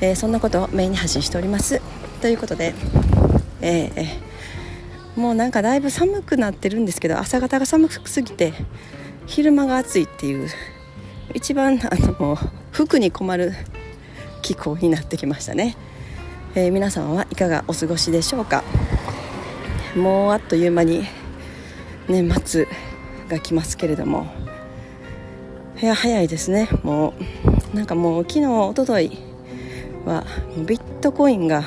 えー、そんなことをメインに発信しております。ということで、えー、もうなんかだいぶ寒くなってるんですけど朝方が寒すぎて昼間が暑いっていう一番あの服に困る気候になってきましたね、えー、皆さんはいかがお過ごしでしょうか。もうあっという間に年末が来ますけれども。いや早いですね。もうなんかもう昨日おとといはビットコインが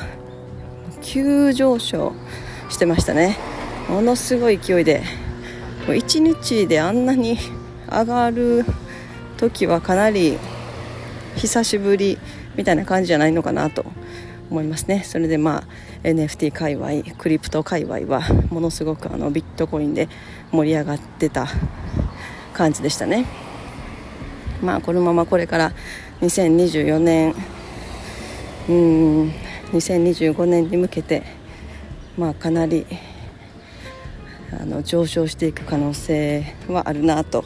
急上昇してましたね。ものすごい勢いで1日であんなに上がる時はかなり久しぶりみたいな感じじゃないのかなと思いますね。それでまあ NFT 界隈クリプト界隈はものすごくあのビットコインで盛り上がってた感じでしたね。まあこのままこれから2024年うん。2025年に向けて、まあ、かなりあの上昇していく可能性はあるなと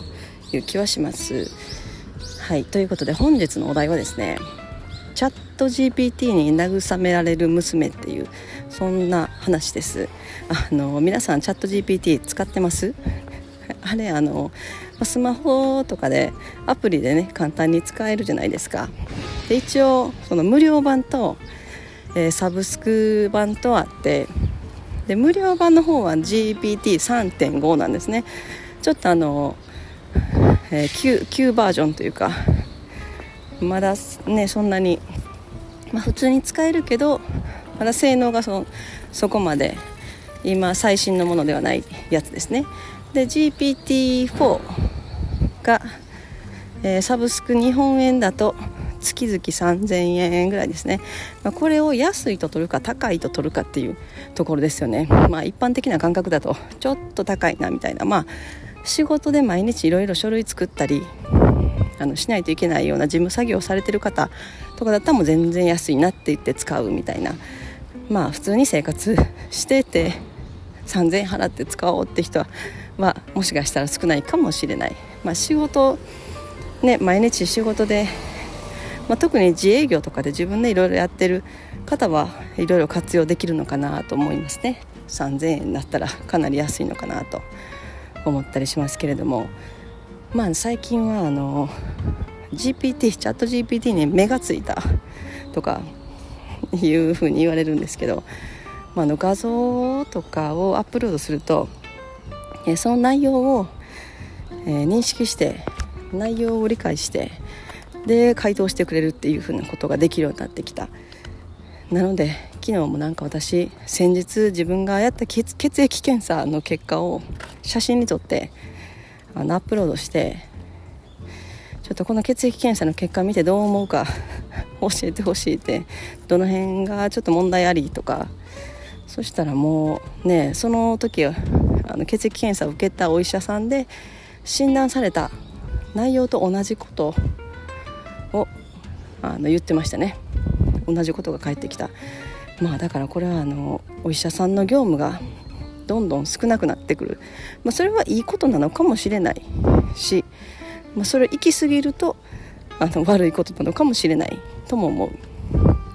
いう気はします。はい。ということで本日のお題はですねチャット GPT に慰められる娘っていうそんな話です。あの皆さんチャット GPT 使ってます？あれあのスマホとかでアプリでね簡単に使えるじゃないですか。で一応その無料版と、えー、サブスク版とあってで無料版の方は GPT3.5 なんですね。ちょっとあの、えー、旧旧バージョンというかまだねそんなに、まあ、普通に使えるけどまだ性能がそそこまで今最新のものではないやつですね。で GPT4 が、えー、サブスク日本円だと月々3000円ぐらいですね、まあ、これを安いと取るか高いと取るかっていうところですよね。まあ一般的な感覚だとちょっと高いなみたいな。まあ仕事で毎日いろいろ書類作ったりあのしないといけないような事務作業をされてる方とかだったらもう全然安いなって言って使うみたいな。まあ普通に生活してて3000円払って使おうって人はもしかしたら少ないかもしれない、まあ、仕事ね毎日仕事でまあ、特に自営業とかで自分でいろいろやってる方はいろいろ活用できるのかなと思いますね。3000円だったらかなり安いのかなと思ったりしますけれども。まあ最近はあの GPT チャット GPT に目がついたとかいうふうに言われるんですけど、まあ、の画像とかをアップロードするとその内容を、えー、認識して内容を理解してで回答してくれるっていうふうなことができるようになってきた。なので昨日もなんか私先日自分がやった血液検査の結果を写真に撮ってあのアップロードしてちょっとこの血液検査の結果見てどう思うか 教えてほしいってどの辺がちょっと問題ありとかそしたらもうねその時はあの血液検査を受けたお医者さんで診断された内容と同じことをあの言ってましたね。同じことが返ってきた。まあだからこれはあのお医者さんの業務がどんどん少なくなってくる、まあ、それはいいことなのかもしれないし、まあ、それ行き過ぎるとあの悪いことなのかもしれないとも思う。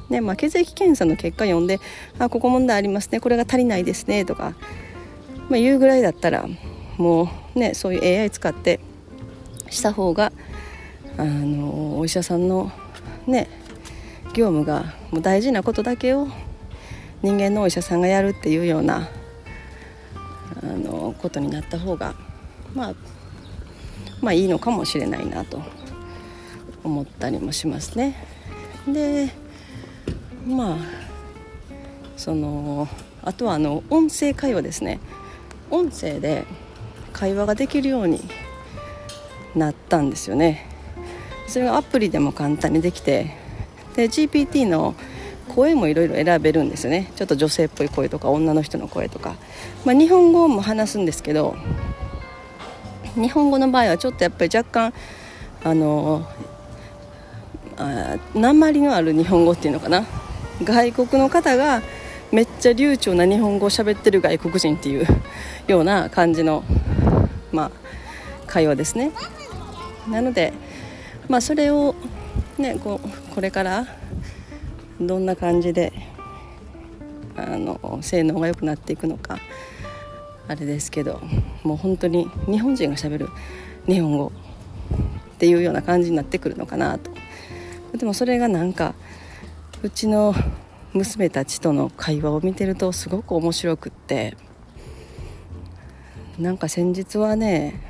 ねまあ、血液検査の結果読んで「あここ問題ありますねこれが足りないですね」とか、まあ、言うぐらいだったらもうねそういう AI 使ってした方があのお医者さんのね業務がもう大事なことだけを人間のお医者さんがやるっていうようなあのことになった方がまあまあいいのかもしれないなと思ったりもしますね。でまあそのあとはあの音声会話ですね。音声で会話ができるようになったんですよね。それがアプリでも簡単にできてで GPT の声もいろいろ選べるんですよね。ちょっと女性っぽい声とか女の人の声とか、まあ、日本語も話すんですけど日本語の場合はちょっとやっぱり若干あのあ鉛のある日本語っていうのかな。外国の方がめっちゃ流暢な日本語を喋ってる外国人っていうような感じの、まあ、会話ですね。なので、まあ、それを、ね、ここれからどんな感じであの性能が良くなっていくのかあれですけどもう本当に日本人がしゃべる日本語っていうような感じになってくるのかなと。でもそれがなんかうちの娘たちとの会話を見てるとすごく面白くってなんか先日はね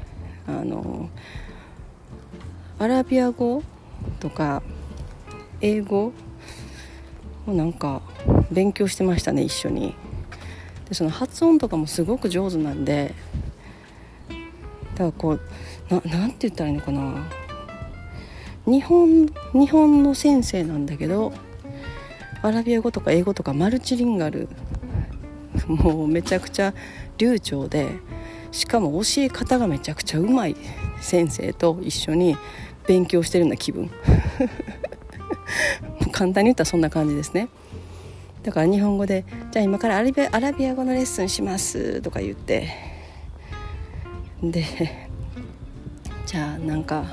あのアラビア語とか英語をなんか勉強してましたね一緒に。でその発音とかもすごく上手なんでだからこうななんて言ったらいいのかな。日本日本の先生なんだけどアラビア語とか英語とかマルチリンガルもうめちゃくちゃ流暢でしかも教え方がめちゃくちゃうまい先生と一緒に勉強してるような気分。簡単に言ったらそんな感じですね。だから日本語で「じゃあ今からアラビアアラビア語のレッスンします」とか言って。でじゃあなんか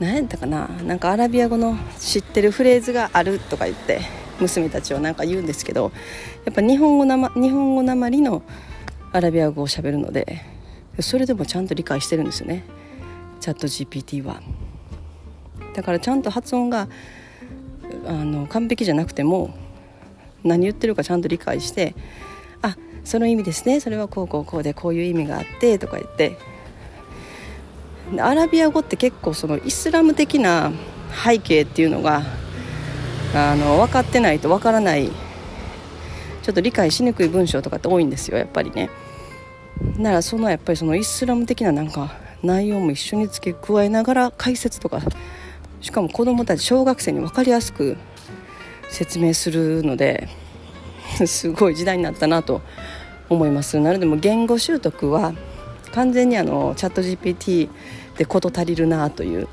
何やったかな？なんかアラビア語の知ってるフレーズがあるとか言って娘たちはなんか言うんですけどやっぱ日本語な、ま、日本語なまりのアラビア語をしゃべるのでそれでもちゃんと理解してるんですよね。チャット GPT は。だからちゃんと発音があの完璧じゃなくても何言ってるかちゃんと理解してあその意味ですね。それはこうこうこうでこういう意味があってとか言ってアラビア語って結構そのイスラム的な背景っていうのがあの分かってないと分からないちょっと理解しにくい文章とかって多いんですよやっぱりね。ならそのやっぱりそのイスラム的ななんか内容も一緒に付け加えながら解説とかしかも子どもたち小学生に分かりやすく説明するので すごい時代になったなと思いますなのでも言語習得は完全にあのチャット GPT で事足りるなという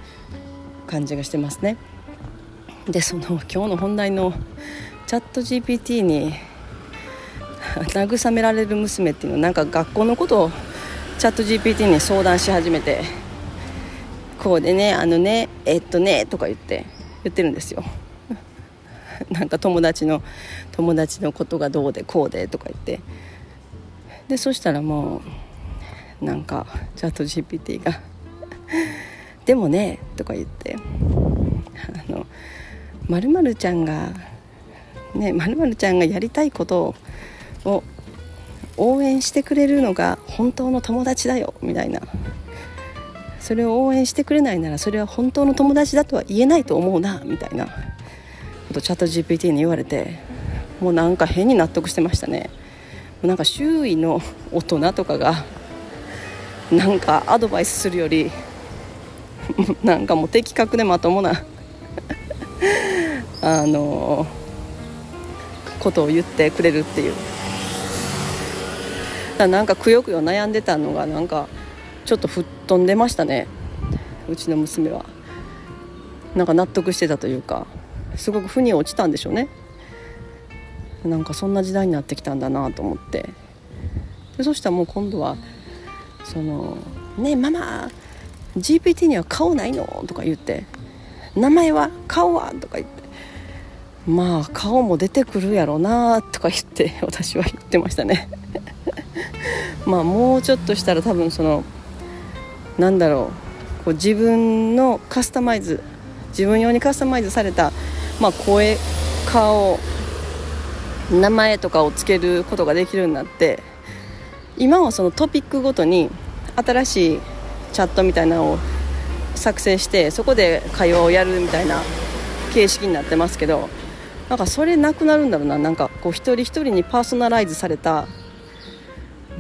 感じがしてますね。でその今日の本題のチャット GPT に慰められる娘っていうのはなんか学校のことをチャット GPT に相談し始めてこうでねあのねえっとねとか言って言ってるんですよ。なんか友達の友達のことがどうでこうでとか言って。でそしたらもうなんかチャット GPT が「でもね」とか言って「あのまるまるちゃんがねまるちゃんがやりたいことを応援してくれるのが本当の友達だよ」みたいな。それを応援してくれないならそれは本当の友達だとは言えないと思うなみたいな。ことチャット GPT に言われてもうなんか変に納得してましたね。なんか周囲の大人とかがなんかアドバイスするよりなんかもう的確でまともな あのことを言ってくれるっていう。だなんかくよくよ悩んでたのがなんかちょっと吹っ飛んでましたね。うちの娘は。なんか納得してたというかすごく腑に落ちたんでしょうね。なんかそんな時代になってきたんだなと思って。でそしたらもう今度はその「ねえママ GPT には顔ないの?」とか言って「名前は？顔は?」とか言って「まあ顔も出てくるやろな」とか言って私は言ってましたね。まあもうちょっとしたら多分そのなんだろう。こう自分のカスタマイズ自分用にカスタマイズされた、まあ、声顔名前とかをつけることができるようになって今はそのトピックごとに新しいチャットみたいなのを作成してそこで会話をやるみたいな形式になってますけどなんかそれなくなるんだろうな。なんかこう一人一人にパーソナライズされた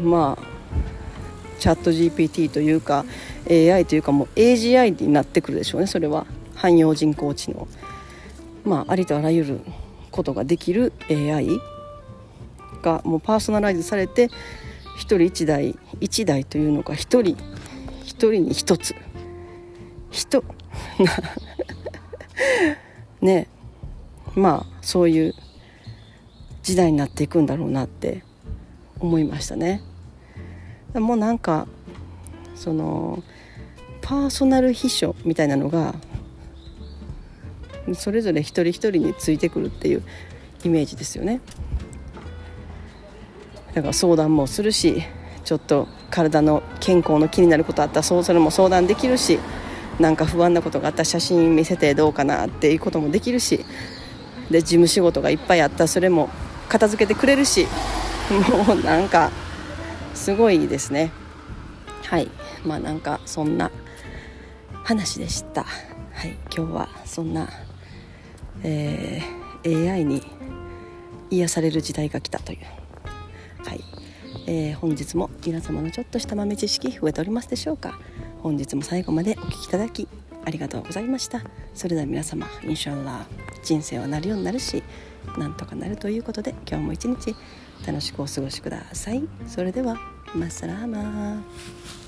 まあチャット GPT というか AI というかもう AGI になってくるでしょうね。それは。汎用人工知能。まあありとあらゆることができる AI がもうパーソナライズされて1人1台1台というのが1人1人に1つ人 ねまあそういう時代になっていくんだろうなって思いましたね。もうなんかそのパーソナル秘書みたいなのがそれぞれ一人一人についてくるっていうイメージですよね。だから相談もするしちょっと体の健康の気になることあったらそうそれも相談できるしなんか不安なことがあったら写真見せてどうかなっていうこともできるしで事務仕事がいっぱいあったらそれも片付けてくれるし もうなんかすごいですね。はい。まあなんかそんな話でした。はい。今日はそんな、えー、AI に癒される時代が来たという。い、えー、本日も皆様のちょっとした豆知識増えておりますでしょうか？本日も最後までお聴きいただきありがとうございました。それでは皆様インシャラ人生はなるようになるしなんとかなるということで今日も一日楽しくお過ごしください。それではマッサラーマー。